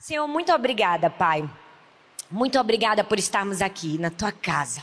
Senhor, muito obrigada, Pai. Muito obrigada por estarmos aqui na tua casa.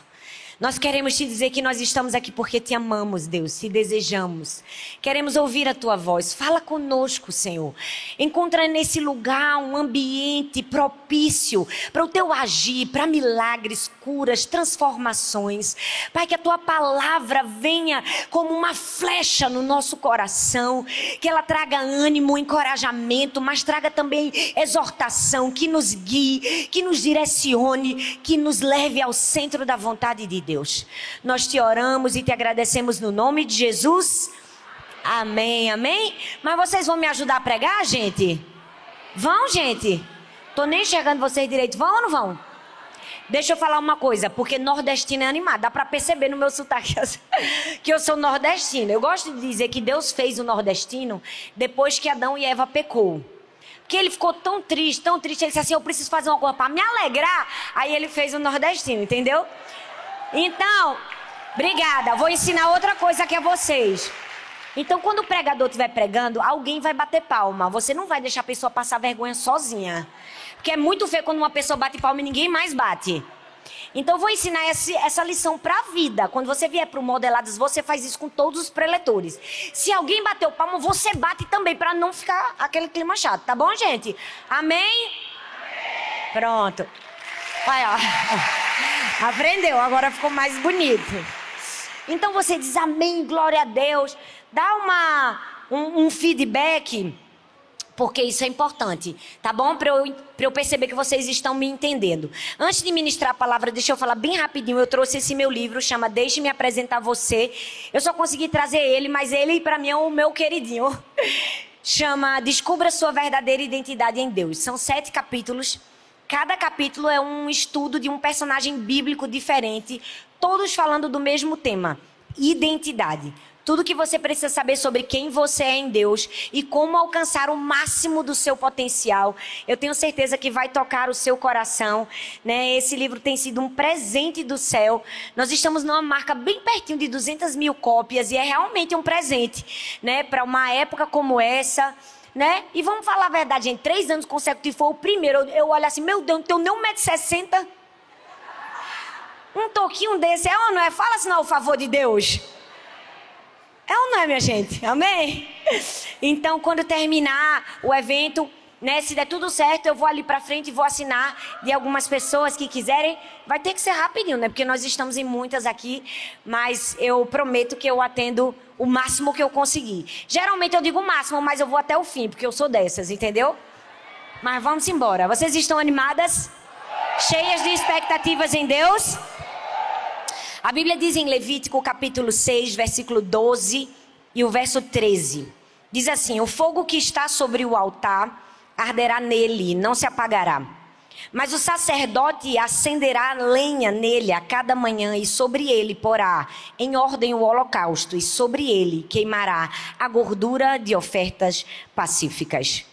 Nós queremos te dizer que nós estamos aqui porque te amamos, Deus, te desejamos. Queremos ouvir a tua voz. Fala conosco, Senhor. Encontra nesse lugar um ambiente propício para o teu agir, para milagres, curas, transformações. Pai, que a tua palavra venha como uma flecha no nosso coração, que ela traga ânimo, encorajamento, mas traga também exortação, que nos guie, que nos direcione, que nos leve ao centro da vontade de Deus. Nós te oramos e te agradecemos no nome de Jesus. Amém, amém. Mas vocês vão me ajudar a pregar, gente? Vão, gente? Tô nem enxergando vocês direito. Vão ou não vão? Deixa eu falar uma coisa, porque nordestino é animado. Dá para perceber no meu sotaque que eu sou nordestino. Eu gosto de dizer que Deus fez o nordestino depois que Adão e Eva pecou. Porque ele ficou tão triste, tão triste. Ele disse assim: Eu preciso fazer uma coisa para me alegrar. Aí ele fez o nordestino, entendeu? Então, obrigada. Vou ensinar outra coisa aqui a vocês. Então, quando o pregador estiver pregando, alguém vai bater palma. Você não vai deixar a pessoa passar vergonha sozinha. Porque é muito feio quando uma pessoa bate palma e ninguém mais bate. Então, eu vou ensinar esse, essa lição para a vida. Quando você vier para o Modelados, você faz isso com todos os preletores. Se alguém bateu palma, você bate também, para não ficar aquele clima chato. Tá bom, gente? Amém? Amém. Pronto. Vai, ó. Aprendeu, agora ficou mais bonito. Então você diz amém, glória a Deus. Dá uma, um, um feedback, porque isso é importante, tá bom? Para eu, eu perceber que vocês estão me entendendo. Antes de ministrar a palavra, deixa eu falar bem rapidinho. Eu trouxe esse meu livro, chama Deixe-me Apresentar Você. Eu só consegui trazer ele, mas ele para mim é o meu queridinho. chama Descubra Sua Verdadeira Identidade em Deus. São sete capítulos. Cada capítulo é um estudo de um personagem bíblico diferente, todos falando do mesmo tema: identidade. Tudo que você precisa saber sobre quem você é em Deus e como alcançar o máximo do seu potencial. Eu tenho certeza que vai tocar o seu coração. Né? Esse livro tem sido um presente do céu. Nós estamos numa marca bem pertinho de 200 mil cópias e é realmente um presente né? para uma época como essa né? E vamos falar a verdade, gente, três anos consecutivos foi o primeiro. Eu, eu olho assim, meu Deus, não tenho nem 1,60m. Um toquinho desse, é ou não é? Fala assim, não, o favor de Deus. É ou não é, minha gente? Amém? Então, quando terminar o evento, né, se der tudo certo, eu vou ali para frente e vou assinar de algumas pessoas que quiserem. Vai ter que ser rapidinho, né? Porque nós estamos em muitas aqui, mas eu prometo que eu atendo o máximo que eu conseguir. Geralmente eu digo o máximo, mas eu vou até o fim, porque eu sou dessas, entendeu? Mas vamos embora. Vocês estão animadas? Cheias de expectativas em Deus? A Bíblia diz em Levítico capítulo 6, versículo 12 e o verso 13. Diz assim: O fogo que está sobre o altar arderá nele, não se apagará. Mas o sacerdote acenderá lenha nele a cada manhã, e sobre ele porá em ordem o holocausto, e sobre ele queimará a gordura de ofertas pacíficas.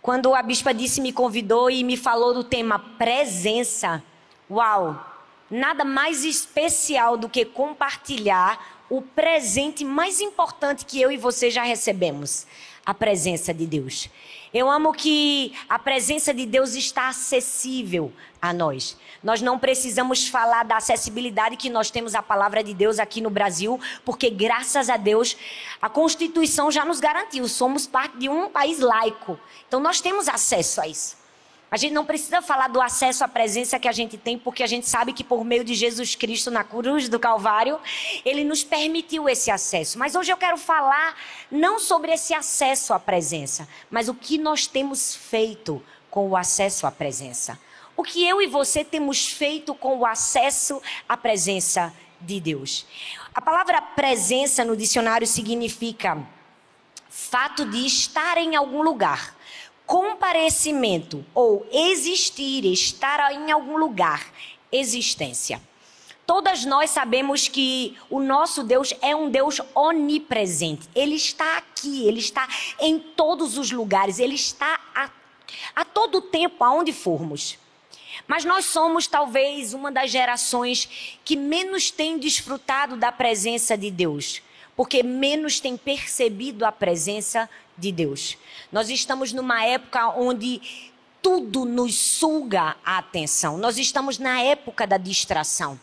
Quando a bispa disse, me convidou e me falou do tema presença, uau! Nada mais especial do que compartilhar o presente mais importante que eu e você já recebemos: a presença de Deus. Eu amo que a presença de Deus está acessível a nós. Nós não precisamos falar da acessibilidade que nós temos à palavra de Deus aqui no Brasil, porque graças a Deus a Constituição já nos garantiu, somos parte de um país laico. Então nós temos acesso a isso. A gente não precisa falar do acesso à presença que a gente tem, porque a gente sabe que por meio de Jesus Cristo na cruz do Calvário, ele nos permitiu esse acesso. Mas hoje eu quero falar não sobre esse acesso à presença, mas o que nós temos feito com o acesso à presença. O que eu e você temos feito com o acesso à presença de Deus. A palavra presença no dicionário significa fato de estar em algum lugar comparecimento ou existir, estar em algum lugar, existência. Todas nós sabemos que o nosso Deus é um Deus onipresente. Ele está aqui, ele está em todos os lugares, ele está a, a todo tempo, aonde formos. Mas nós somos talvez uma das gerações que menos tem desfrutado da presença de Deus, porque menos tem percebido a presença de Deus. Nós estamos numa época onde tudo nos suga a atenção. Nós estamos na época da distração.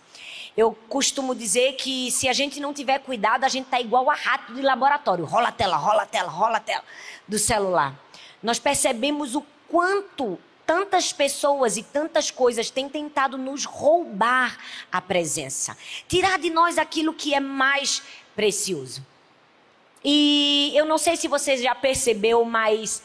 Eu costumo dizer que se a gente não tiver cuidado, a gente tá igual a rato de laboratório. Rola a tela, rola a tela, rola a tela do celular. Nós percebemos o quanto tantas pessoas e tantas coisas têm tentado nos roubar a presença, tirar de nós aquilo que é mais precioso. E eu não sei se você já percebeu, mas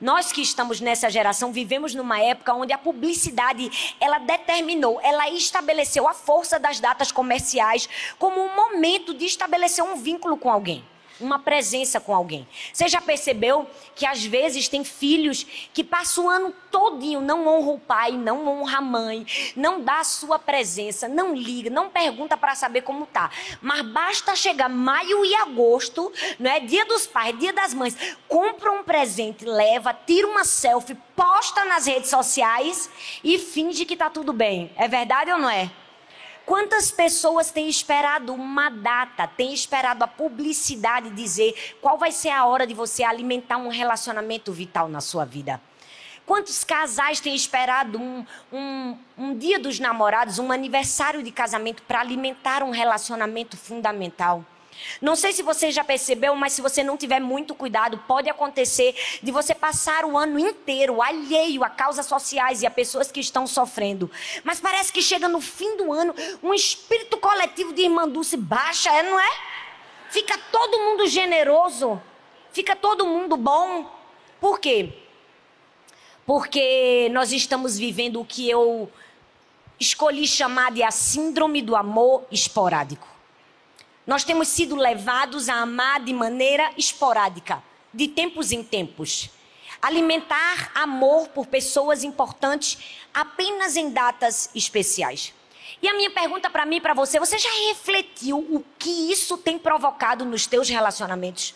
nós que estamos nessa geração vivemos numa época onde a publicidade ela determinou, ela estabeleceu a força das datas comerciais como um momento de estabelecer um vínculo com alguém uma presença com alguém. Você já percebeu que às vezes tem filhos que passam o ano todinho, não honra o pai, não honra a mãe, não dá a sua presença, não liga, não pergunta para saber como tá. Mas basta chegar maio e agosto, não é? Dia dos pais, dia das mães, compra um presente, leva, tira uma selfie, posta nas redes sociais e finge que tá tudo bem. É verdade ou não é? Quantas pessoas têm esperado uma data, têm esperado a publicidade dizer qual vai ser a hora de você alimentar um relacionamento vital na sua vida? Quantos casais têm esperado um, um, um dia dos namorados, um aniversário de casamento para alimentar um relacionamento fundamental? Não sei se você já percebeu, mas se você não tiver muito cuidado, pode acontecer de você passar o ano inteiro alheio a causas sociais e a pessoas que estão sofrendo. Mas parece que chega no fim do ano, um espírito coletivo de irmanduce baixa, é, não é? Fica todo mundo generoso, fica todo mundo bom. Por quê? Porque nós estamos vivendo o que eu escolhi chamar de a síndrome do amor esporádico. Nós temos sido levados a amar de maneira esporádica, de tempos em tempos. Alimentar amor por pessoas importantes apenas em datas especiais. E a minha pergunta para mim e para você, você já refletiu o que isso tem provocado nos teus relacionamentos?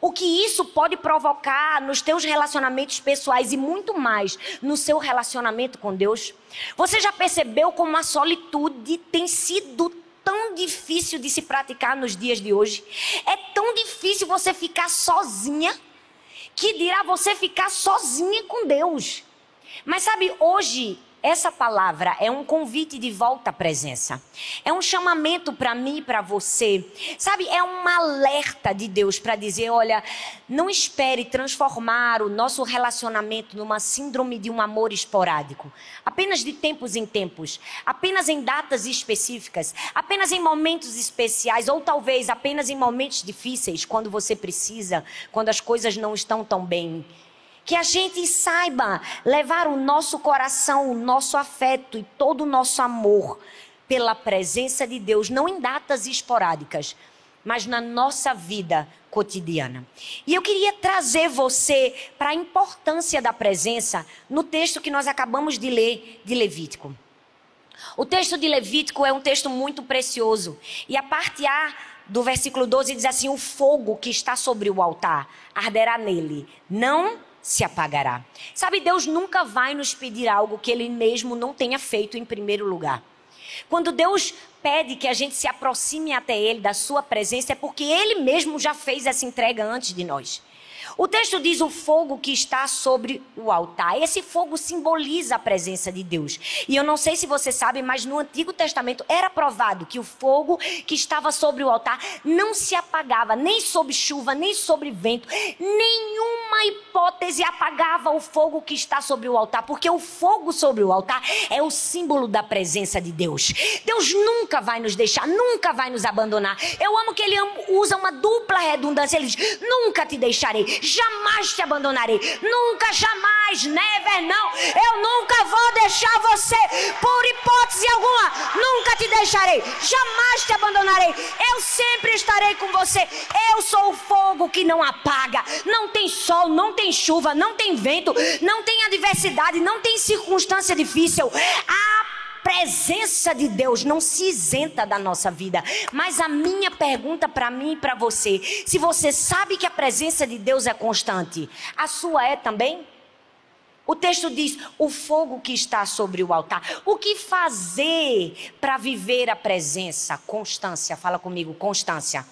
O que isso pode provocar nos teus relacionamentos pessoais e muito mais no seu relacionamento com Deus? Você já percebeu como a solitude tem sido tão difícil de se praticar nos dias de hoje. É tão difícil você ficar sozinha, que dirá você ficar sozinha com Deus. Mas sabe, hoje essa palavra é um convite de volta à presença. É um chamamento para mim e para você. Sabe, é um alerta de Deus para dizer: olha, não espere transformar o nosso relacionamento numa síndrome de um amor esporádico. Apenas de tempos em tempos. Apenas em datas específicas. Apenas em momentos especiais. Ou talvez apenas em momentos difíceis, quando você precisa, quando as coisas não estão tão bem. Que a gente saiba levar o nosso coração, o nosso afeto e todo o nosso amor pela presença de Deus, não em datas esporádicas, mas na nossa vida cotidiana. E eu queria trazer você para a importância da presença no texto que nós acabamos de ler de Levítico. O texto de Levítico é um texto muito precioso. E a parte A do versículo 12 diz assim: O fogo que está sobre o altar arderá nele, não se apagará. Sabe, Deus nunca vai nos pedir algo que Ele mesmo não tenha feito em primeiro lugar. Quando Deus pede que a gente se aproxime até Ele, da Sua presença, é porque Ele mesmo já fez essa entrega antes de nós. O texto diz o fogo que está sobre o altar. Esse fogo simboliza a presença de Deus. E eu não sei se você sabe, mas no Antigo Testamento era provado que o fogo que estava sobre o altar não se apagava, nem sob chuva, nem sobre vento. Nenhuma hipótese apagava o fogo que está sobre o altar, porque o fogo sobre o altar é o símbolo da presença de Deus. Deus nunca vai nos deixar, nunca vai nos abandonar. Eu amo que ele usa uma dupla redundância. Ele diz: Nunca te deixarei jamais te abandonarei. Nunca, jamais, never, não. Eu nunca vou deixar você, por hipótese alguma. Nunca te deixarei, jamais te abandonarei. Eu sempre estarei com você. Eu sou o fogo que não apaga. Não tem sol, não tem chuva, não tem vento, não tem adversidade, não tem circunstância difícil. A presença de Deus não se isenta da nossa vida. Mas a minha pergunta para mim e para você: se você sabe que a presença de Deus é constante, a sua é também? O texto diz: o fogo que está sobre o altar. O que fazer para viver a presença? Constância. Fala comigo, constância.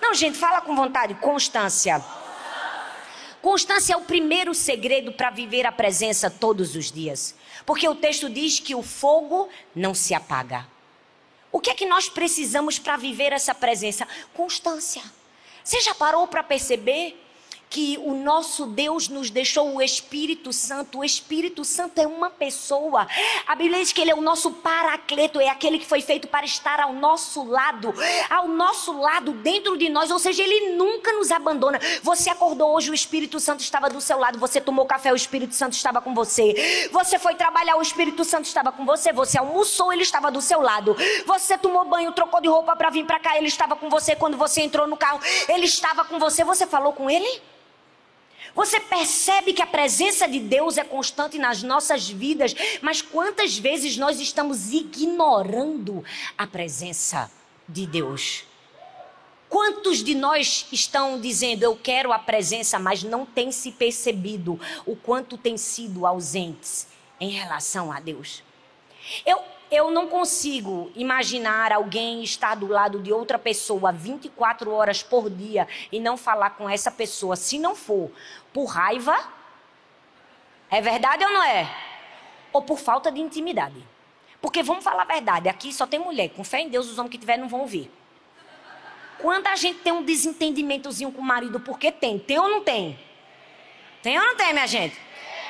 Não, gente, fala com vontade, constância. Constância é o primeiro segredo para viver a presença todos os dias. Porque o texto diz que o fogo não se apaga. O que é que nós precisamos para viver essa presença? Constância. Você já parou para perceber que o nosso Deus nos deixou o Espírito Santo. O Espírito Santo é uma pessoa. A Bíblia diz que ele é o nosso paracleto, é aquele que foi feito para estar ao nosso lado, ao nosso lado, dentro de nós. Ou seja, ele nunca nos abandona. Você acordou hoje, o Espírito Santo estava do seu lado. Você tomou café, o Espírito Santo estava com você. Você foi trabalhar, o Espírito Santo estava com você. Você almoçou, ele estava do seu lado. Você tomou banho, trocou de roupa para vir para cá, ele estava com você. Quando você entrou no carro, ele estava com você. Você falou com ele? Você percebe que a presença de Deus é constante nas nossas vidas, mas quantas vezes nós estamos ignorando a presença de Deus? Quantos de nós estão dizendo eu quero a presença, mas não tem se percebido o quanto tem sido ausentes em relação a Deus? Eu, eu não consigo imaginar alguém estar do lado de outra pessoa 24 horas por dia e não falar com essa pessoa, se não for por raiva. É verdade ou não é? Ou por falta de intimidade. Porque vamos falar a verdade, aqui só tem mulher. Com fé em Deus, os homens que tiver não vão ouvir. Quando a gente tem um desentendimentozinho com o marido, porque tem? Tem ou não tem? Tem ou não tem, minha gente?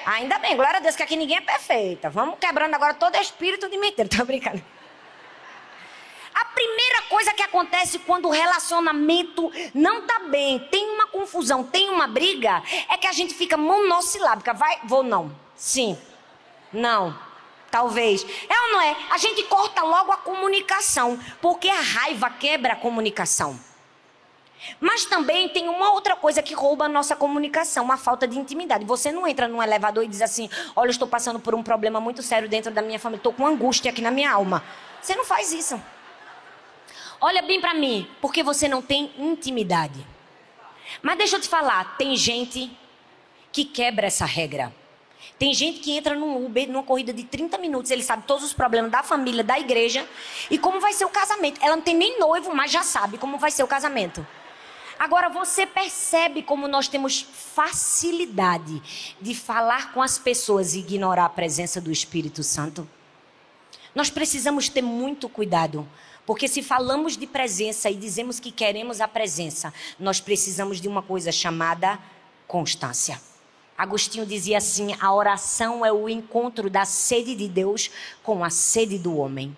Ainda bem, glória a Deus que aqui ninguém é perfeita. Vamos quebrando agora todo espírito de mentira. Tô brincando. A primeira coisa que acontece quando o relacionamento não tá bem, tem uma confusão, tem uma briga, é que a gente fica monossilábica. Vai, vou não. Sim. Não. Talvez. É ou não é? A gente corta logo a comunicação, porque a raiva quebra a comunicação. Mas também tem uma outra coisa que rouba a nossa comunicação, a falta de intimidade. Você não entra num elevador e diz assim: Olha, eu estou passando por um problema muito sério dentro da minha família, estou com angústia aqui na minha alma. Você não faz isso. Olha bem para mim, porque você não tem intimidade. Mas deixa eu te falar: tem gente que quebra essa regra. Tem gente que entra num Uber, numa corrida de 30 minutos, ele sabe todos os problemas da família, da igreja e como vai ser o casamento. Ela não tem nem noivo, mas já sabe como vai ser o casamento. Agora você percebe como nós temos facilidade de falar com as pessoas e ignorar a presença do Espírito Santo? Nós precisamos ter muito cuidado, porque se falamos de presença e dizemos que queremos a presença, nós precisamos de uma coisa chamada constância. Agostinho dizia assim: a oração é o encontro da sede de Deus com a sede do homem.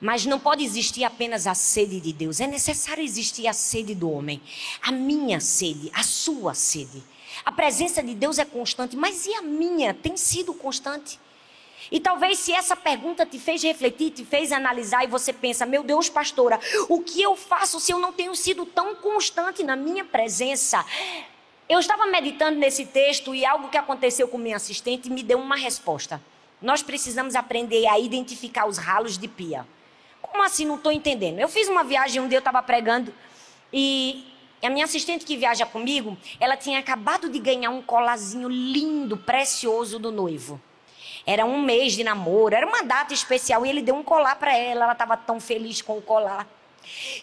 Mas não pode existir apenas a sede de Deus. É necessário existir a sede do homem. A minha sede, a sua sede. A presença de Deus é constante, mas e a minha? Tem sido constante? E talvez se essa pergunta te fez refletir, te fez analisar e você pensa, meu Deus, pastora, o que eu faço se eu não tenho sido tão constante na minha presença? Eu estava meditando nesse texto e algo que aconteceu com minha assistente me deu uma resposta. Nós precisamos aprender a identificar os ralos de pia. Como assim? Não estou entendendo. Eu fiz uma viagem um dia, eu estava pregando e a minha assistente que viaja comigo, ela tinha acabado de ganhar um colazinho lindo, precioso do noivo. Era um mês de namoro, era uma data especial e ele deu um colar para ela. Ela estava tão feliz com o colar.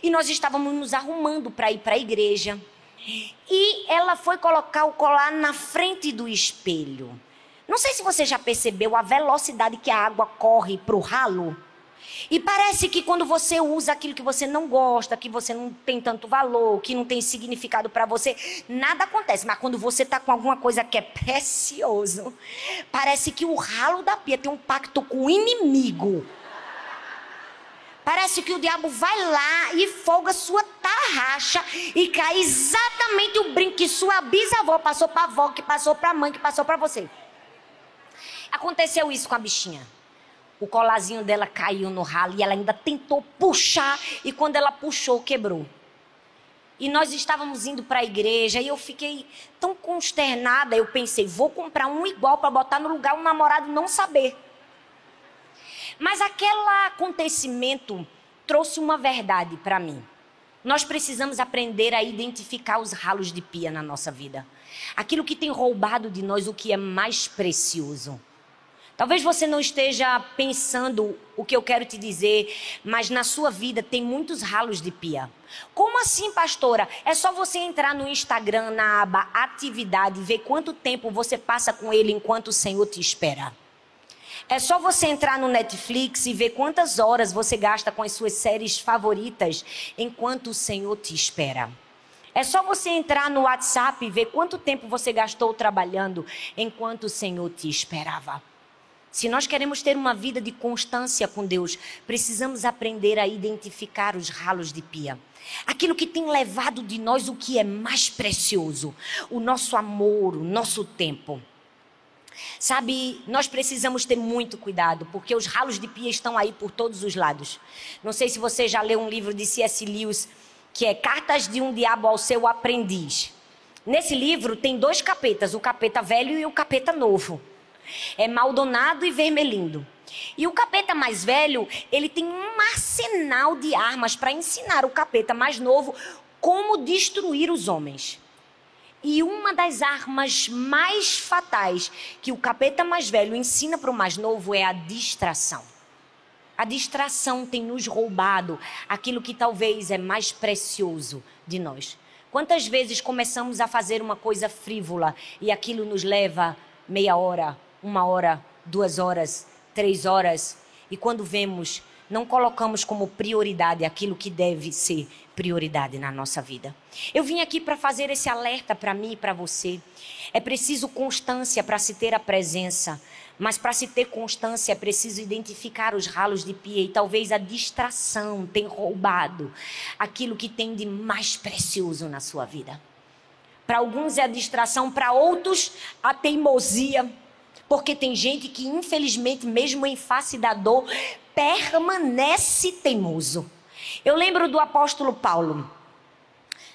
E nós estávamos nos arrumando para ir para a igreja. E ela foi colocar o colar na frente do espelho. Não sei se você já percebeu a velocidade que a água corre para o ralo. E parece que quando você usa aquilo que você não gosta, que você não tem tanto valor, que não tem significado para você, nada acontece. Mas quando você está com alguma coisa que é precioso, parece que o ralo da pia tem um pacto com o inimigo. Parece que o diabo vai lá e folga sua tarraxa e cai exatamente o brinco que sua bisavó passou para avó, que passou para mãe, que passou para você. Aconteceu isso com a bichinha. O colazinho dela caiu no ralo e ela ainda tentou puxar e quando ela puxou, quebrou. E nós estávamos indo para a igreja e eu fiquei tão consternada, eu pensei, vou comprar um igual para botar no lugar o namorado não saber. Mas aquele acontecimento trouxe uma verdade para mim. Nós precisamos aprender a identificar os ralos de pia na nossa vida. Aquilo que tem roubado de nós o que é mais precioso. Talvez você não esteja pensando o que eu quero te dizer, mas na sua vida tem muitos ralos de pia. Como assim, pastora? É só você entrar no Instagram, na aba Atividade, e ver quanto tempo você passa com ele enquanto o Senhor te espera. É só você entrar no Netflix e ver quantas horas você gasta com as suas séries favoritas enquanto o Senhor te espera. É só você entrar no WhatsApp e ver quanto tempo você gastou trabalhando enquanto o Senhor te esperava. Se nós queremos ter uma vida de constância com Deus, precisamos aprender a identificar os ralos de pia. Aquilo que tem levado de nós o que é mais precioso, o nosso amor, o nosso tempo. Sabe, nós precisamos ter muito cuidado, porque os ralos de pia estão aí por todos os lados. Não sei se você já leu um livro de C.S. Lewis, que é Cartas de um Diabo ao Seu Aprendiz. Nesse livro tem dois capetas, o capeta velho e o capeta novo. É Maldonado e Vermelindo. E o capeta mais velho, ele tem um arsenal de armas para ensinar o capeta mais novo como destruir os homens. E uma das armas mais fatais que o capeta mais velho ensina para o mais novo é a distração. A distração tem nos roubado aquilo que talvez é mais precioso de nós. Quantas vezes começamos a fazer uma coisa frívola e aquilo nos leva meia hora, uma hora, duas horas, três horas, e quando vemos, não colocamos como prioridade aquilo que deve ser prioridade na nossa vida. Eu vim aqui para fazer esse alerta para mim e para você. É preciso constância para se ter a presença, mas para se ter constância é preciso identificar os ralos de pia e talvez a distração tenha roubado aquilo que tem de mais precioso na sua vida. Para alguns é a distração, para outros a teimosia porque tem gente que, infelizmente, mesmo em face da dor, permanece teimoso. Eu lembro do apóstolo Paulo.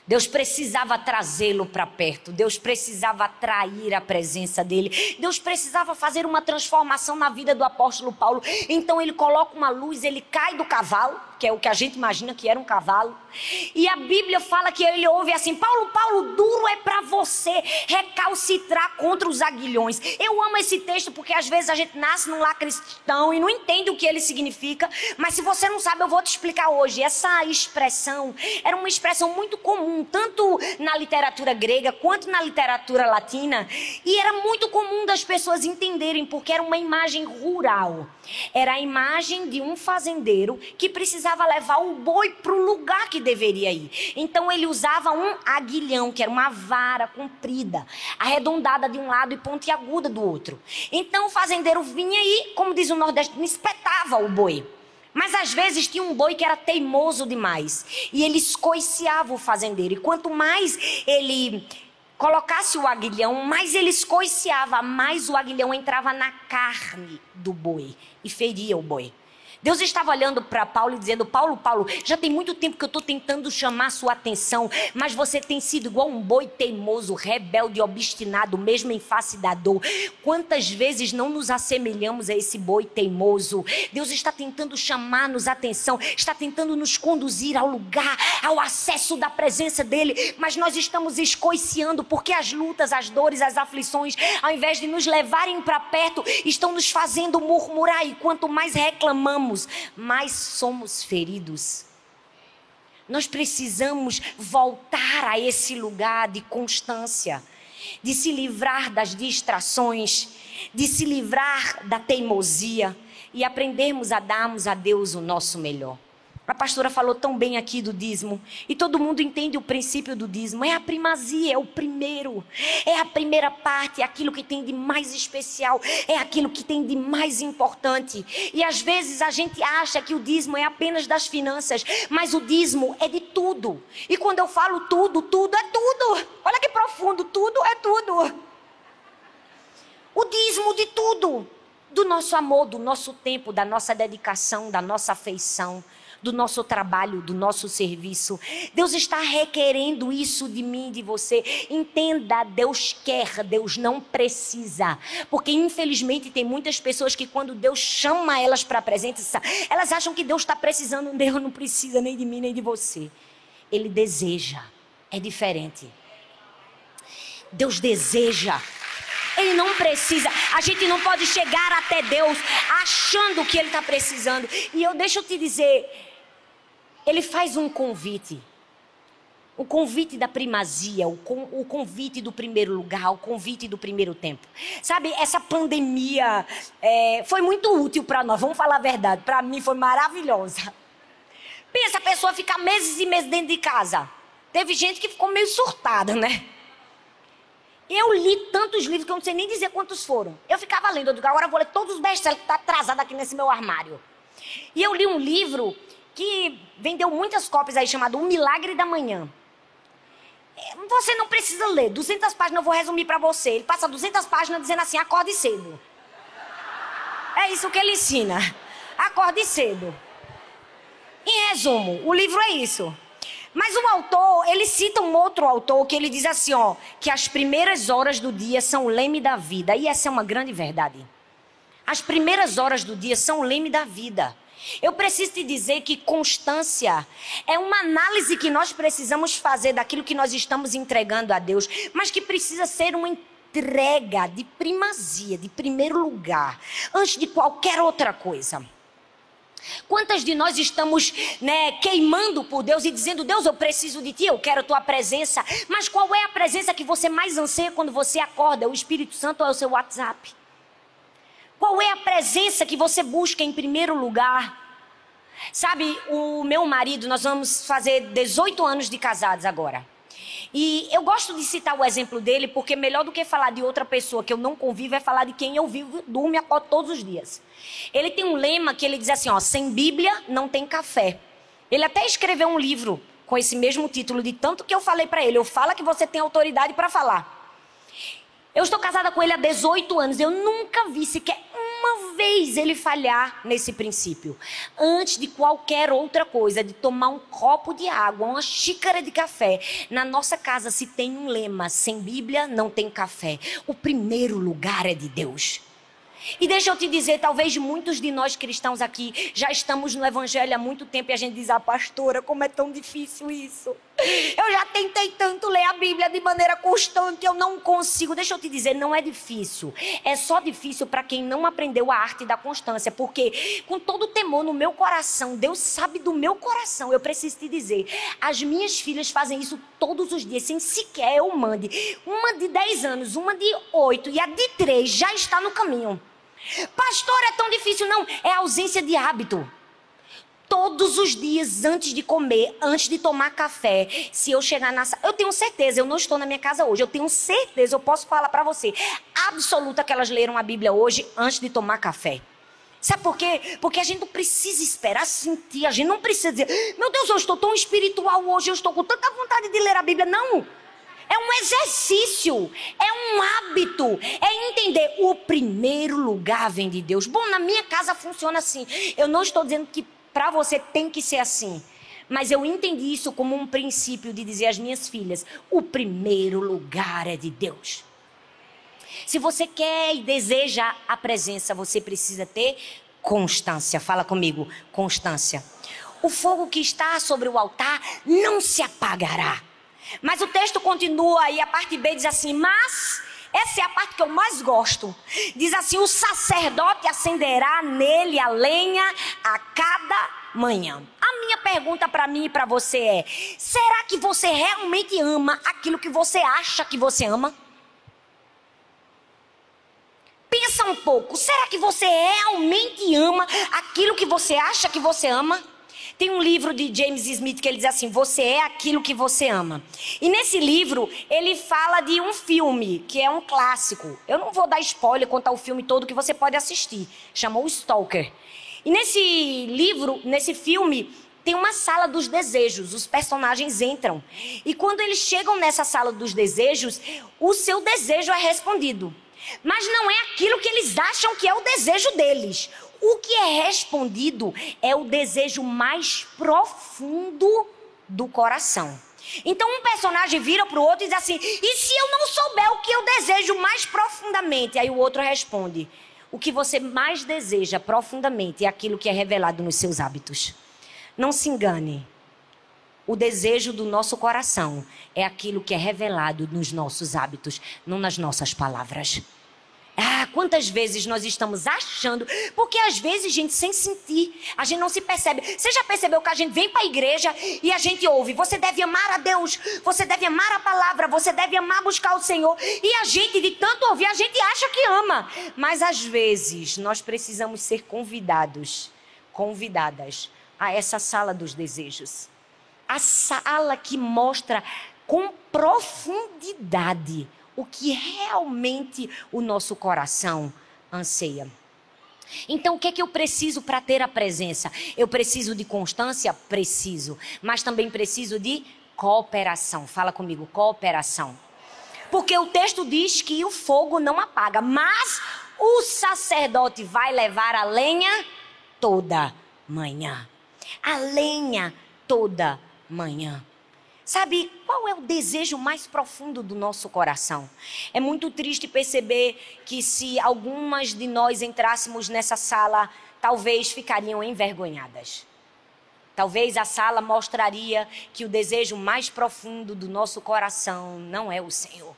Deus precisava trazê-lo para perto, Deus precisava atrair a presença dele, Deus precisava fazer uma transformação na vida do apóstolo Paulo. Então ele coloca uma luz, ele cai do cavalo, que é o que a gente imagina que era um cavalo, e a Bíblia fala que ele ouve assim: Paulo, Paulo, duro é para você recalcitrar contra os aguilhões. Eu amo esse texto porque às vezes a gente nasce num lar cristão e não entende o que ele significa, mas se você não sabe, eu vou te explicar hoje. Essa expressão era uma expressão muito comum, tanto na literatura grega quanto na literatura latina, e era muito comum das pessoas entenderem porque era uma imagem rural. Era a imagem de um fazendeiro que precisava levar o boi para o lugar que deveria ir. Então ele usava um aguilhão, que era uma vara comprida, arredondada de um lado e pontiaguda do outro. Então o fazendeiro vinha e, como diz o Nordeste, espetava o boi. Mas às vezes tinha um boi que era teimoso demais. E ele escoiciava o fazendeiro. E quanto mais ele colocasse o aguilhão, mais ele escoiciava, mais o aguilhão entrava na carne do boi e feria o boi. Deus estava olhando para Paulo e dizendo: Paulo, Paulo, já tem muito tempo que eu estou tentando chamar sua atenção, mas você tem sido igual um boi teimoso, rebelde, obstinado, mesmo em face da dor. Quantas vezes não nos assemelhamos a esse boi teimoso? Deus está tentando chamar-nos atenção, está tentando nos conduzir ao lugar, ao acesso da presença dEle, mas nós estamos escoiciando porque as lutas, as dores, as aflições, ao invés de nos levarem para perto, estão nos fazendo murmurar e quanto mais reclamamos, mais somos feridos. Nós precisamos voltar a esse lugar de constância, de se livrar das distrações, de se livrar da teimosia e aprendermos a darmos a Deus o nosso melhor. A pastora falou tão bem aqui do dízimo. E todo mundo entende o princípio do dízimo. É a primazia, é o primeiro. É a primeira parte, é aquilo que tem de mais especial. É aquilo que tem de mais importante. E às vezes a gente acha que o dízimo é apenas das finanças. Mas o dízimo é de tudo. E quando eu falo tudo, tudo é tudo. Olha que profundo, tudo é tudo. O dízimo de tudo. Do nosso amor, do nosso tempo, da nossa dedicação, da nossa afeição do nosso trabalho, do nosso serviço. Deus está requerendo isso de mim de você. Entenda, Deus quer, Deus não precisa. Porque infelizmente tem muitas pessoas que quando Deus chama elas para a presença, elas acham que Deus está precisando. Deus não precisa nem de mim nem de você. Ele deseja. É diferente. Deus deseja. Ele não precisa. A gente não pode chegar até Deus achando que Ele está precisando. E eu deixo te dizer, Ele faz um convite. O convite da primazia, o, con, o convite do primeiro lugar, o convite do primeiro tempo. Sabe, essa pandemia é, foi muito útil para nós, vamos falar a verdade. Para mim foi maravilhosa. Pensa a pessoa ficar meses e meses dentro de casa. Teve gente que ficou meio surtada, né? Eu li tantos livros que eu não sei nem dizer quantos foram. Eu ficava lendo, eu digo, agora eu vou ler todos os best-sellers que tá atrasados aqui nesse meu armário. E eu li um livro que vendeu muitas cópias aí, chamado O Milagre da Manhã. É, você não precisa ler, 200 páginas eu vou resumir para você. Ele passa 200 páginas dizendo assim, acorde cedo. É isso que ele ensina. Acorde cedo. Em resumo, o livro é isso. Mas o autor, ele cita um outro autor que ele diz assim, ó, que as primeiras horas do dia são o leme da vida. E essa é uma grande verdade. As primeiras horas do dia são o leme da vida. Eu preciso te dizer que constância é uma análise que nós precisamos fazer daquilo que nós estamos entregando a Deus, mas que precisa ser uma entrega de primazia, de primeiro lugar, antes de qualquer outra coisa. Quantas de nós estamos né, queimando por Deus e dizendo: Deus, eu preciso de ti, eu quero a tua presença. Mas qual é a presença que você mais anseia quando você acorda? O Espírito Santo ou é o seu WhatsApp? Qual é a presença que você busca em primeiro lugar? Sabe, o meu marido, nós vamos fazer 18 anos de casados agora. E eu gosto de citar o exemplo dele, porque melhor do que falar de outra pessoa que eu não convivo é falar de quem eu vivo, durmo e acordo todos os dias. Ele tem um lema que ele diz assim: ó, sem Bíblia não tem café. Ele até escreveu um livro com esse mesmo título, de tanto que eu falei para ele. Eu falo que você tem autoridade para falar. Eu estou casada com ele há 18 anos. Eu nunca vi sequer uma vez ele falhar nesse princípio. Antes de qualquer outra coisa, de tomar um copo de água, uma xícara de café. Na nossa casa se tem um lema: sem Bíblia não tem café. O primeiro lugar é de Deus. E deixa eu te dizer, talvez muitos de nós cristãos aqui já estamos no evangelho há muito tempo e a gente diz: "Ah, pastora, como é tão difícil isso. Eu já tentei tanto ler a Bíblia de maneira constante, eu não consigo". Deixa eu te dizer, não é difícil. É só difícil para quem não aprendeu a arte da constância, porque com todo o temor no meu coração, Deus sabe do meu coração. Eu preciso te dizer, as minhas filhas fazem isso todos os dias, sem sequer eu mande. Uma de 10 anos, uma de 8 e a de 3 já está no caminho. Pastor, é tão difícil. Não, é ausência de hábito. Todos os dias, antes de comer, antes de tomar café, se eu chegar na sala. Eu tenho certeza, eu não estou na minha casa hoje. Eu tenho certeza, eu posso falar para você, absoluta que elas leram a Bíblia hoje antes de tomar café. Sabe por quê? Porque a gente não precisa esperar sentir, a gente não precisa dizer, meu Deus, eu estou tão espiritual hoje, eu estou com tanta vontade de ler a Bíblia. Não! É um exercício, é um hábito, é entender o primeiro lugar vem de Deus. Bom, na minha casa funciona assim. Eu não estou dizendo que para você tem que ser assim. Mas eu entendi isso como um princípio de dizer às minhas filhas: o primeiro lugar é de Deus. Se você quer e deseja a presença, você precisa ter constância. Fala comigo, constância. O fogo que está sobre o altar não se apagará. Mas o texto continua e a parte B diz assim: Mas, essa é a parte que eu mais gosto. Diz assim: O sacerdote acenderá nele a lenha a cada manhã. A minha pergunta para mim e para você é: será que você realmente ama aquilo que você acha que você ama? Pensa um pouco, será que você realmente ama aquilo que você acha que você ama? Tem um livro de James Smith que ele diz assim: Você é aquilo que você ama. E nesse livro, ele fala de um filme que é um clássico. Eu não vou dar spoiler, contar o filme todo que você pode assistir. Chamou Stalker. E nesse livro, nesse filme, tem uma sala dos desejos. Os personagens entram. E quando eles chegam nessa sala dos desejos, o seu desejo é respondido. Mas não é aquilo que eles acham que é o desejo deles. O que é respondido é o desejo mais profundo do coração. Então um personagem vira para o outro e diz assim: e se eu não souber o que eu desejo mais profundamente? Aí o outro responde: o que você mais deseja profundamente é aquilo que é revelado nos seus hábitos. Não se engane. O desejo do nosso coração é aquilo que é revelado nos nossos hábitos, não nas nossas palavras. Quantas vezes nós estamos achando, porque às vezes, gente, sem sentir, a gente não se percebe. Você já percebeu que a gente vem para a igreja e a gente ouve: você deve amar a Deus, você deve amar a palavra, você deve amar buscar o Senhor. E a gente, de tanto ouvir, a gente acha que ama. Mas às vezes nós precisamos ser convidados, convidadas a essa sala dos desejos. A sala que mostra com profundidade o que realmente o nosso coração anseia. Então, o que é que eu preciso para ter a presença? Eu preciso de constância? Preciso. Mas também preciso de cooperação. Fala comigo, cooperação. Porque o texto diz que o fogo não apaga, mas o sacerdote vai levar a lenha toda manhã. A lenha toda manhã. Sabe qual é o desejo mais profundo do nosso coração? É muito triste perceber que se algumas de nós entrássemos nessa sala, talvez ficariam envergonhadas. Talvez a sala mostraria que o desejo mais profundo do nosso coração não é o Senhor.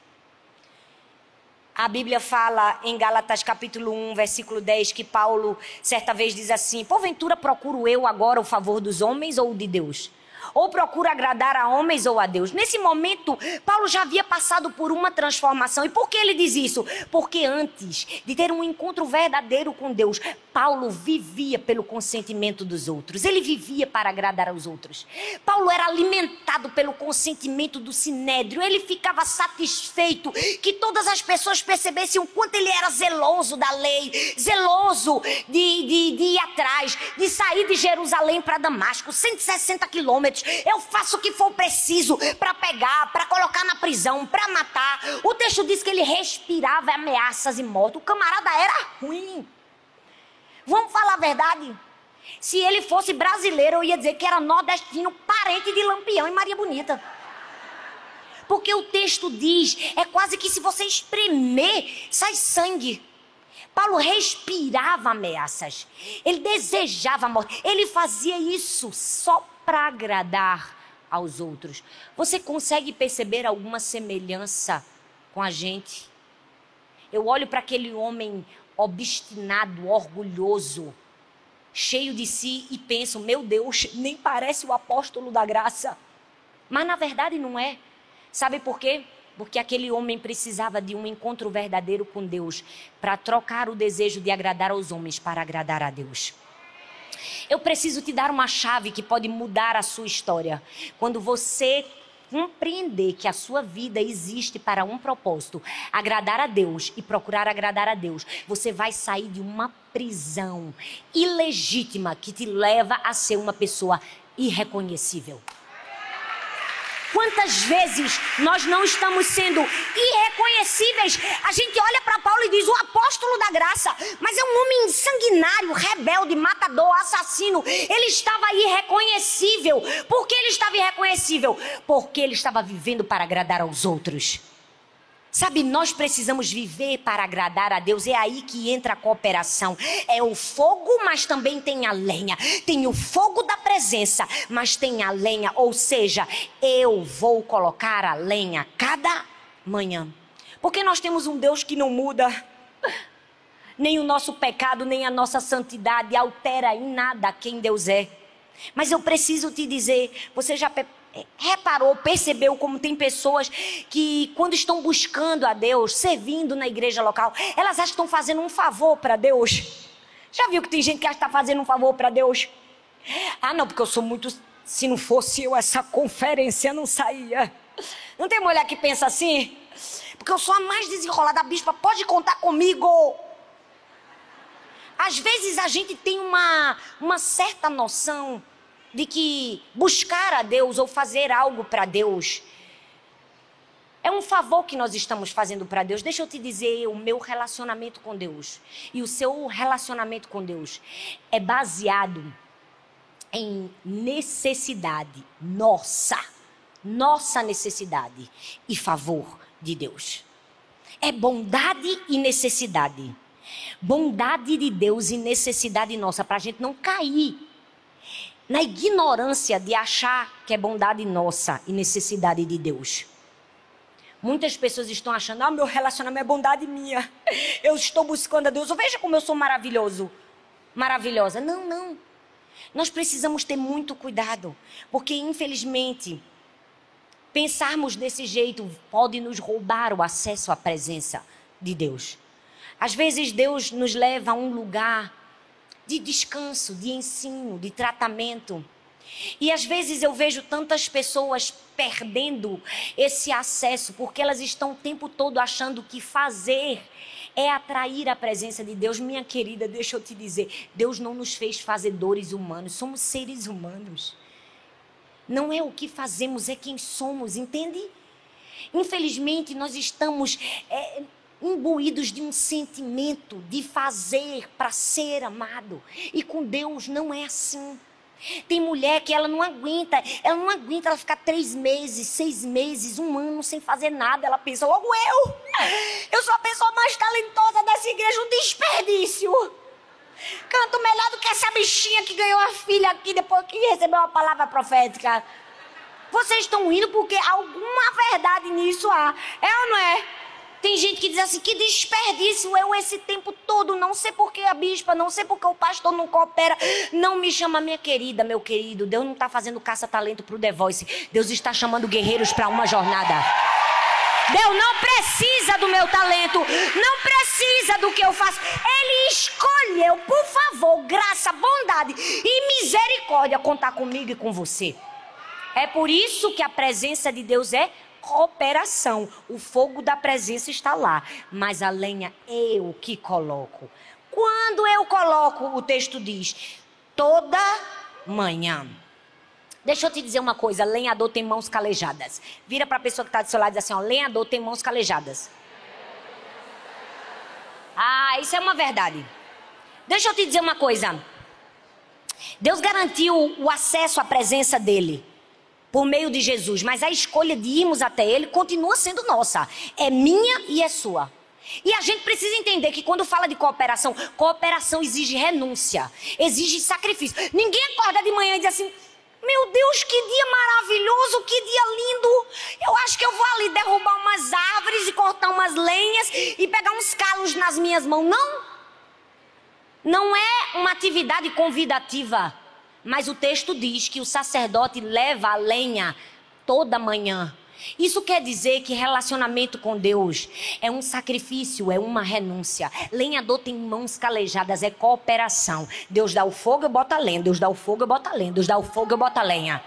A Bíblia fala em Gálatas capítulo 1, versículo 10, que Paulo certa vez diz assim: Porventura procuro eu agora o favor dos homens ou de Deus? Ou procura agradar a homens ou a Deus. Nesse momento, Paulo já havia passado por uma transformação. E por que ele diz isso? Porque antes de ter um encontro verdadeiro com Deus, Paulo vivia pelo consentimento dos outros. Ele vivia para agradar aos outros. Paulo era alimentado pelo consentimento do sinédrio. Ele ficava satisfeito que todas as pessoas percebessem o quanto ele era zeloso da lei, zeloso de, de, de ir atrás, de sair de Jerusalém para Damasco, 160 quilômetros eu faço o que for preciso para pegar, para colocar na prisão, para matar. O texto diz que ele respirava ameaças e morte. O camarada era ruim. Vamos falar a verdade? Se ele fosse brasileiro, eu ia dizer que era nordestino, parente de Lampião e Maria Bonita. Porque o texto diz, é quase que se você espremer, sai sangue. Paulo respirava ameaças. Ele desejava a morte. Ele fazia isso só para agradar aos outros. Você consegue perceber alguma semelhança com a gente? Eu olho para aquele homem obstinado, orgulhoso, cheio de si e penso: meu Deus, nem parece o apóstolo da graça. Mas na verdade não é. Sabe por quê? Porque aquele homem precisava de um encontro verdadeiro com Deus para trocar o desejo de agradar aos homens para agradar a Deus. Eu preciso te dar uma chave que pode mudar a sua história. Quando você compreender que a sua vida existe para um propósito, agradar a Deus e procurar agradar a Deus, você vai sair de uma prisão ilegítima que te leva a ser uma pessoa irreconhecível. Quantas vezes nós não estamos sendo irreconhecíveis? A gente olha para Paulo e diz: o apóstolo da graça, mas é um homem sanguinário, rebelde, matador, assassino. Ele estava irreconhecível. Por que ele estava irreconhecível? Porque ele estava vivendo para agradar aos outros. Sabe, nós precisamos viver para agradar a Deus. É aí que entra a cooperação. É o fogo, mas também tem a lenha. Tem o fogo da presença, mas tem a lenha. Ou seja, eu vou colocar a lenha cada manhã. Porque nós temos um Deus que não muda. Nem o nosso pecado, nem a nossa santidade altera em nada quem Deus é. Mas eu preciso te dizer, você já reparou, percebeu como tem pessoas que, quando estão buscando a Deus, servindo na igreja local, elas acham que estão fazendo um favor para Deus? Já viu que tem gente que acha que está fazendo um favor para Deus? Ah, não, porque eu sou muito. Se não fosse eu, essa conferência não saía. Não tem mulher que pensa assim? Porque eu sou a mais desenrolada bispa, pode contar comigo. Às vezes a gente tem uma, uma certa noção de que buscar a Deus ou fazer algo para Deus é um favor que nós estamos fazendo para Deus. Deixa eu te dizer, o meu relacionamento com Deus e o seu relacionamento com Deus é baseado em necessidade nossa, nossa necessidade e favor de Deus. É bondade e necessidade. Bondade de Deus e necessidade nossa para a gente não cair na ignorância de achar que é bondade nossa e necessidade de Deus. Muitas pessoas estão achando, ah, meu relacionamento é bondade minha. Eu estou buscando a Deus. Veja como eu sou maravilhoso. Maravilhosa. Não, não. Nós precisamos ter muito cuidado. Porque, infelizmente, pensarmos desse jeito pode nos roubar o acesso à presença de Deus. Às vezes, Deus nos leva a um lugar de descanso, de ensino, de tratamento. E às vezes eu vejo tantas pessoas perdendo esse acesso porque elas estão o tempo todo achando que fazer é atrair a presença de Deus. Minha querida, deixa eu te dizer, Deus não nos fez fazedores humanos, somos seres humanos. Não é o que fazemos, é quem somos, entende? Infelizmente, nós estamos é, imbuídos de um sentimento de fazer para ser amado. E com Deus não é assim. Tem mulher que ela não aguenta, ela não aguenta ela ficar três meses, seis meses, um ano sem fazer nada. Ela pensa, logo eu, eu sou a pessoa mais talentosa dessa igreja, um desperdício. Canto melhor do que essa bichinha que ganhou a filha aqui depois que recebeu uma palavra profética. Vocês estão indo porque alguma verdade nisso há. É ou não é? Tem gente que diz assim, que desperdício eu esse tempo todo, não sei por que a bispa, não sei por que o pastor não coopera, não me chama minha querida, meu querido. Deus não está fazendo caça-talento para o The Voice, Deus está chamando guerreiros para uma jornada. Deus não precisa do meu talento, não precisa do que eu faço. Ele escolheu, por favor, graça, bondade e misericórdia contar comigo e com você. É por isso que a presença de Deus é cooperação. O fogo da presença está lá, mas a lenha eu que coloco. Quando eu coloco, o texto diz, toda manhã. Deixa eu te dizer uma coisa: lenhador tem mãos calejadas. Vira para a pessoa que está do seu lado e diz assim: ó, lenhador tem mãos calejadas. Ah, isso é uma verdade. Deixa eu te dizer uma coisa. Deus garantiu o acesso à presença dele por meio de Jesus, mas a escolha de irmos até Ele continua sendo nossa. É minha e é sua. E a gente precisa entender que quando fala de cooperação, cooperação exige renúncia, exige sacrifício. Ninguém acorda de manhã e diz assim: meu Deus, que dia maravilhoso, que dia lindo. Eu acho que eu vou ali derrubar umas árvores e cortar umas lenhas e pegar uns calos nas minhas mãos. Não. Não é uma atividade convidativa. Mas o texto diz que o sacerdote leva a lenha toda manhã. Isso quer dizer que relacionamento com Deus é um sacrifício, é uma renúncia. Lenhador tem mãos calejadas, é cooperação. Deus dá o fogo, eu boto a lenha. Deus dá o fogo, eu boto a lenha. Deus dá o fogo, eu boto lenha.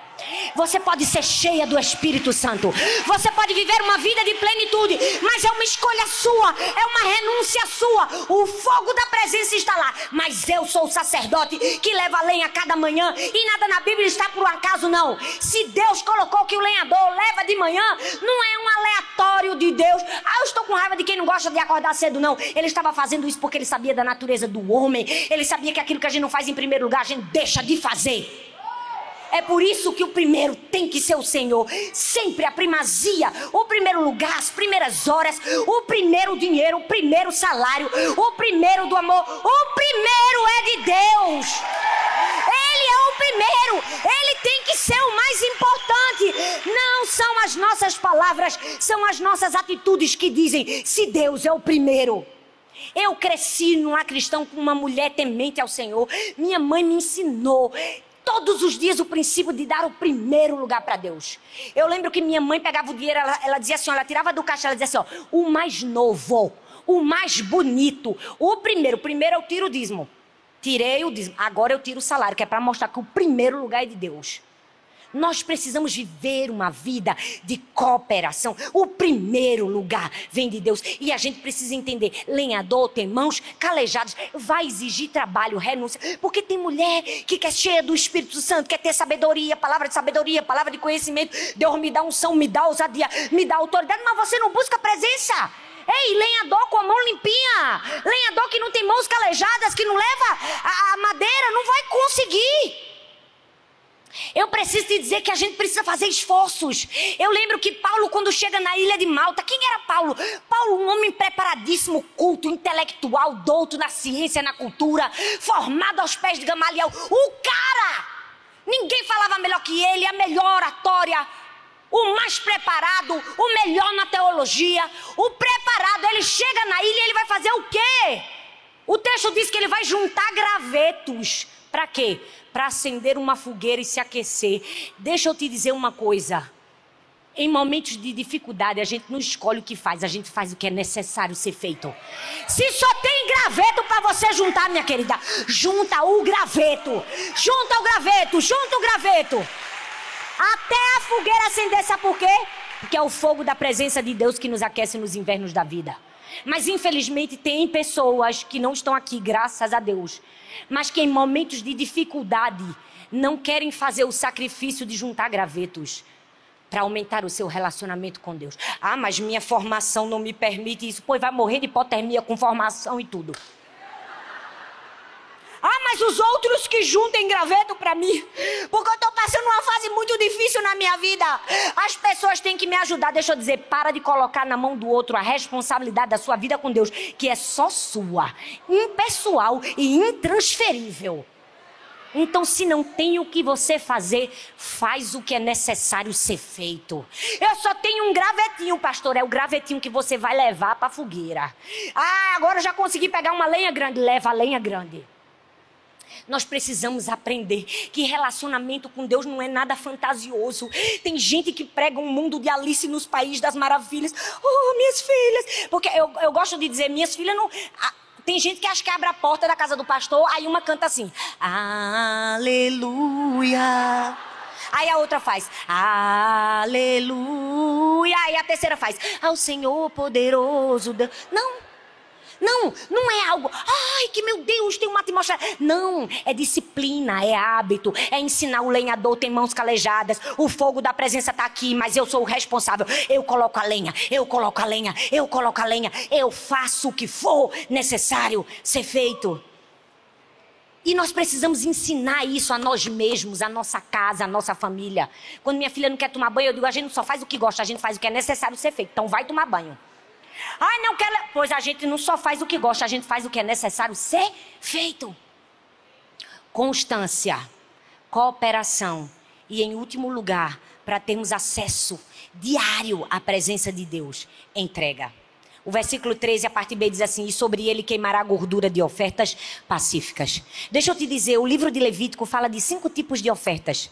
Você pode ser cheia do Espírito Santo. Você pode viver uma vida de plenitude, mas é uma escolha sua, é uma renúncia sua. O fogo da presença está lá, mas eu sou o sacerdote que leva a lenha cada manhã e nada na Bíblia está por um acaso não. Se Deus colocou que o lenhador leva de manhã, não é um aleatório de Deus. Ah, eu estou com raiva de quem não gosta de acordar cedo não. Ele estava fazendo isso porque ele sabia da natureza do homem. Ele sabia que aquilo que a gente não faz em primeiro lugar, a gente deixa de fazer. É por isso que o primeiro tem que ser o Senhor. Sempre a primazia, o primeiro lugar, as primeiras horas, o primeiro dinheiro, o primeiro salário, o primeiro do amor. O primeiro é de Deus. Ele é o primeiro. Ele tem que ser o mais importante. Não são as nossas palavras, são as nossas atitudes que dizem se Deus é o primeiro. Eu cresci numa cristão com uma mulher temente ao Senhor. Minha mãe me ensinou todos os dias o princípio de dar o primeiro lugar para Deus. Eu lembro que minha mãe pegava o dinheiro, ela, ela dizia assim, ela tirava do caixa, ela dizia assim, ó, o mais novo, o mais bonito, o primeiro, o primeiro eu tiro o dízimo. Tirei o dízimo, agora eu tiro o salário, que é para mostrar que o primeiro lugar é de Deus. Nós precisamos viver uma vida de cooperação. O primeiro lugar vem de Deus. E a gente precisa entender: lenhador tem mãos calejadas, vai exigir trabalho, renúncia. Porque tem mulher que quer cheia do Espírito Santo, quer ter sabedoria, palavra de sabedoria, palavra de conhecimento. Deus me dá unção, me dá ousadia, me dá autoridade, mas você não busca presença. Ei, lenhador com a mão limpinha, lenhador que não tem mãos calejadas, que não leva a madeira, não vai conseguir. Eu preciso te dizer que a gente precisa fazer esforços. Eu lembro que Paulo, quando chega na ilha de Malta, quem era Paulo? Paulo, um homem preparadíssimo, culto, intelectual, douto na ciência, na cultura, formado aos pés de Gamaliel. O cara! Ninguém falava melhor que ele, a melhor oratória. o mais preparado, o melhor na teologia, o preparado, ele chega na ilha e ele vai fazer o quê? O texto diz que ele vai juntar gravetos. Para quê? Para acender uma fogueira e se aquecer. Deixa eu te dizer uma coisa. Em momentos de dificuldade, a gente não escolhe o que faz, a gente faz o que é necessário ser feito. Se só tem graveto para você juntar, minha querida, junta o graveto. Junta o graveto, junta o graveto. Até a fogueira acender, sabe por quê? Porque é o fogo da presença de Deus que nos aquece nos invernos da vida. Mas infelizmente tem pessoas que não estão aqui, graças a Deus, mas que em momentos de dificuldade não querem fazer o sacrifício de juntar gravetos para aumentar o seu relacionamento com Deus. Ah, mas minha formação não me permite isso. Pois vai morrer de hipotermia com formação e tudo. Mas os outros que juntem graveto para mim. Porque eu estou passando uma fase muito difícil na minha vida. As pessoas têm que me ajudar. Deixa eu dizer, para de colocar na mão do outro a responsabilidade da sua vida com Deus, que é só sua, impessoal e intransferível. Então, se não tem o que você fazer, faz o que é necessário ser feito. Eu só tenho um gravetinho, pastor. É o gravetinho que você vai levar para a fogueira. Ah, agora eu já consegui pegar uma lenha grande. Leva a lenha grande. Nós precisamos aprender que relacionamento com Deus não é nada fantasioso. Tem gente que prega um mundo de Alice nos Países das Maravilhas. Oh, minhas filhas. Porque eu, eu gosto de dizer, minhas filhas não. Tem gente que acha que abre a porta da casa do pastor, aí uma canta assim: Aleluia. Aí a outra faz, aleluia. Aí a terceira faz, ao Senhor poderoso. Deus. Não, não, não é algo, ai, que meu Deus, tem uma atmosfera. Não, é disciplina, é hábito, é ensinar o lenhador, tem mãos calejadas, o fogo da presença está aqui, mas eu sou o responsável. Eu coloco a lenha, eu coloco a lenha, eu coloco a lenha, eu faço o que for necessário ser feito. E nós precisamos ensinar isso a nós mesmos, a nossa casa, a nossa família. Quando minha filha não quer tomar banho, eu digo: a gente não só faz o que gosta, a gente faz o que é necessário ser feito. Então vai tomar banho. Ai, não quer. Pois a gente não só faz o que gosta, a gente faz o que é necessário ser feito. Constância, cooperação e, em último lugar, para termos acesso diário à presença de Deus, entrega. O versículo 13, a parte B diz assim: E sobre ele queimará a gordura de ofertas pacíficas. Deixa eu te dizer, o livro de Levítico fala de cinco tipos de ofertas.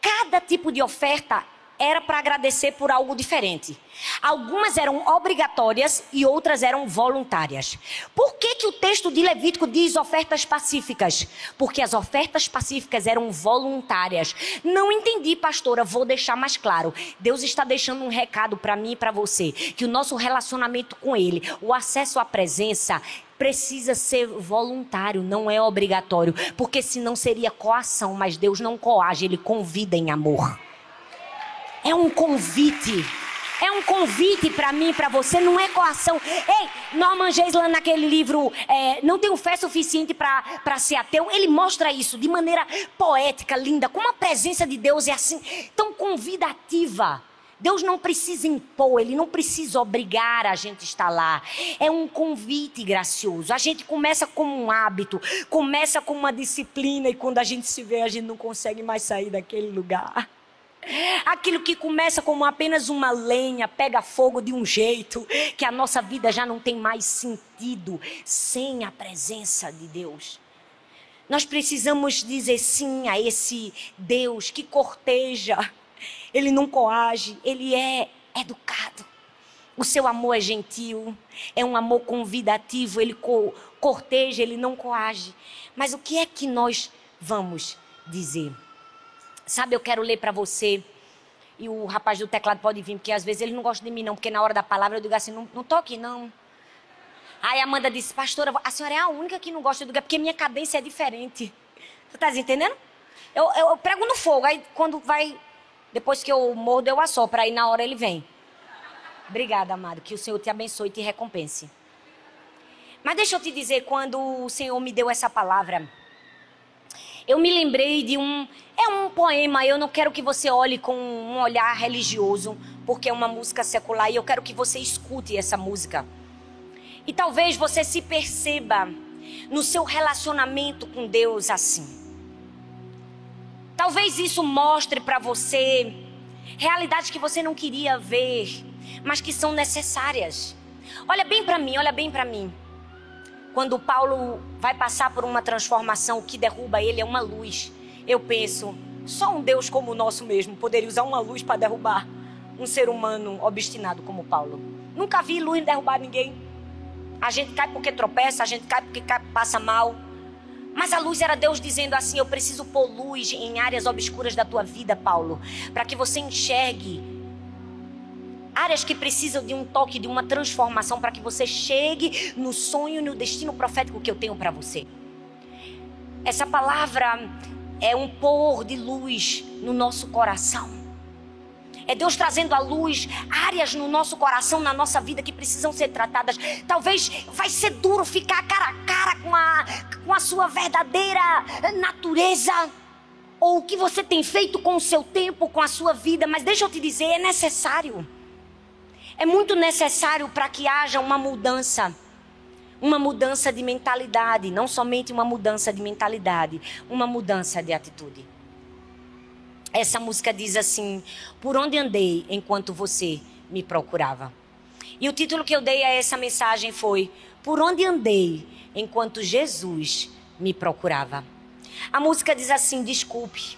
Cada tipo de oferta era para agradecer por algo diferente. Algumas eram obrigatórias e outras eram voluntárias. Por que, que o texto de Levítico diz ofertas pacíficas? Porque as ofertas pacíficas eram voluntárias. Não entendi, pastora, vou deixar mais claro. Deus está deixando um recado para mim e para você: que o nosso relacionamento com Ele, o acesso à presença, precisa ser voluntário, não é obrigatório, porque senão seria coação, mas Deus não coage, ele convida em amor. É um convite. É um convite para mim para você, não é coação. Ei, Norman Geisler, naquele livro é, Não Tenho Fé Suficiente para Ser Ateu, ele mostra isso de maneira poética, linda, como a presença de Deus é assim, tão convidativa. Deus não precisa impor, Ele não precisa obrigar a gente a estar lá. É um convite gracioso. A gente começa como um hábito, começa com uma disciplina e quando a gente se vê, a gente não consegue mais sair daquele lugar. Aquilo que começa como apenas uma lenha, pega fogo de um jeito que a nossa vida já não tem mais sentido sem a presença de Deus. Nós precisamos dizer sim a esse Deus que corteja, ele não coage, ele é educado. O seu amor é gentil, é um amor convidativo, ele co corteja, ele não coage. Mas o que é que nós vamos dizer? Sabe, eu quero ler para você. E o rapaz do teclado pode vir, porque às vezes ele não gosta de mim, não. Porque na hora da palavra eu digo assim: não, não tô aqui, não. Aí a Amanda disse: Pastora, a senhora é a única que não gosta do lugar, porque minha cadência é diferente. Você tá entendendo? Eu, eu, eu, prego no fogo, aí quando vai. Depois que eu mordo, eu assopro, aí na hora ele vem. Obrigada, amado. Que o Senhor te abençoe e te recompense. Mas deixa eu te dizer, quando o Senhor me deu essa palavra eu me lembrei de um. É um poema, eu não quero que você olhe com um olhar religioso, porque é uma música secular e eu quero que você escute essa música. E talvez você se perceba no seu relacionamento com Deus assim. Talvez isso mostre para você realidades que você não queria ver, mas que são necessárias. Olha bem para mim, olha bem para mim. Quando Paulo vai passar por uma transformação, o que derruba ele é uma luz. Eu penso, só um Deus como o nosso mesmo poderia usar uma luz para derrubar um ser humano obstinado como Paulo. Nunca vi luz derrubar ninguém. A gente cai porque tropeça, a gente cai porque passa mal. Mas a luz era Deus dizendo assim: Eu preciso pôr luz em áreas obscuras da tua vida, Paulo, para que você enxergue áreas que precisam de um toque, de uma transformação, para que você chegue no sonho no destino profético que eu tenho para você. Essa palavra é um pôr de luz no nosso coração. É Deus trazendo à luz áreas no nosso coração, na nossa vida que precisam ser tratadas. Talvez vai ser duro ficar cara a cara com a, com a sua verdadeira natureza. Ou o que você tem feito com o seu tempo, com a sua vida. Mas deixa eu te dizer, é necessário. É muito necessário para que haja uma mudança. Uma mudança de mentalidade, não somente uma mudança de mentalidade, uma mudança de atitude. Essa música diz assim: Por onde andei enquanto você me procurava? E o título que eu dei a essa mensagem foi: Por onde andei enquanto Jesus me procurava? A música diz assim: Desculpe,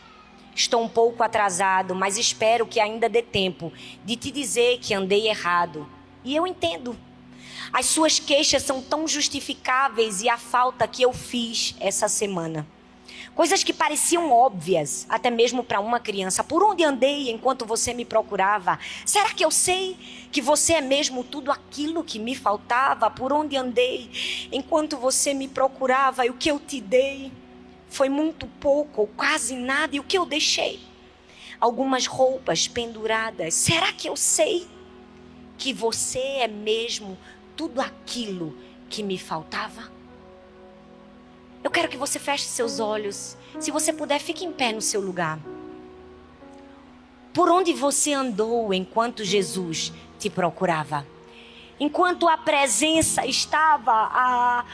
Estou um pouco atrasado, mas espero que ainda dê tempo de te dizer que andei errado. E eu entendo. As suas queixas são tão justificáveis e a falta que eu fiz essa semana. Coisas que pareciam óbvias, até mesmo para uma criança. Por onde andei enquanto você me procurava? Será que eu sei que você é mesmo tudo aquilo que me faltava? Por onde andei enquanto você me procurava e o que eu te dei? Foi muito pouco ou quase nada. E o que eu deixei? Algumas roupas penduradas. Será que eu sei que você é mesmo tudo aquilo que me faltava? Eu quero que você feche seus olhos. Se você puder, fique em pé no seu lugar. Por onde você andou enquanto Jesus te procurava? Enquanto a presença estava a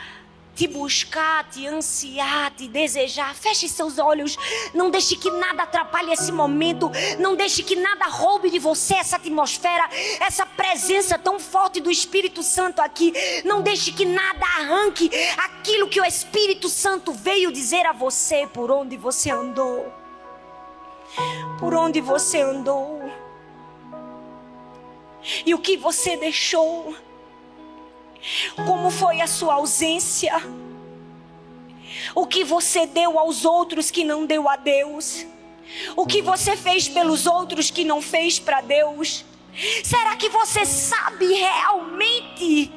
te buscar, te ansiar, te desejar. Feche seus olhos. Não deixe que nada atrapalhe esse momento. Não deixe que nada roube de você essa atmosfera, essa presença tão forte do Espírito Santo aqui. Não deixe que nada arranque aquilo que o Espírito Santo veio dizer a você por onde você andou. Por onde você andou. E o que você deixou como foi a sua ausência? O que você deu aos outros que não deu a Deus? O que você fez pelos outros que não fez para Deus? Será que você sabe realmente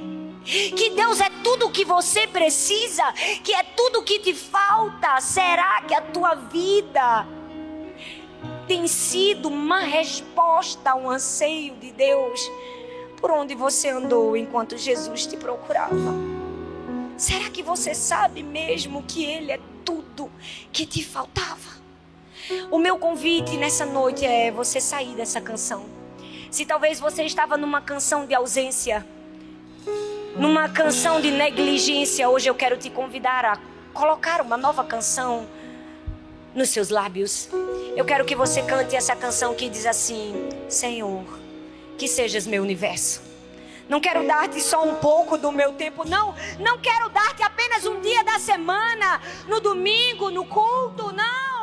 que Deus é tudo o que você precisa, que é tudo o que te falta? Será que a tua vida tem sido uma resposta a um anseio de Deus? Por onde você andou enquanto Jesus te procurava? Será que você sabe mesmo que Ele é tudo que te faltava? O meu convite nessa noite é você sair dessa canção. Se talvez você estava numa canção de ausência, numa canção de negligência, hoje eu quero te convidar a colocar uma nova canção nos seus lábios. Eu quero que você cante essa canção que diz assim: Senhor que sejas meu universo. Não quero dar-te só um pouco do meu tempo, não. Não quero dar-te apenas um dia da semana, no domingo, no culto, não.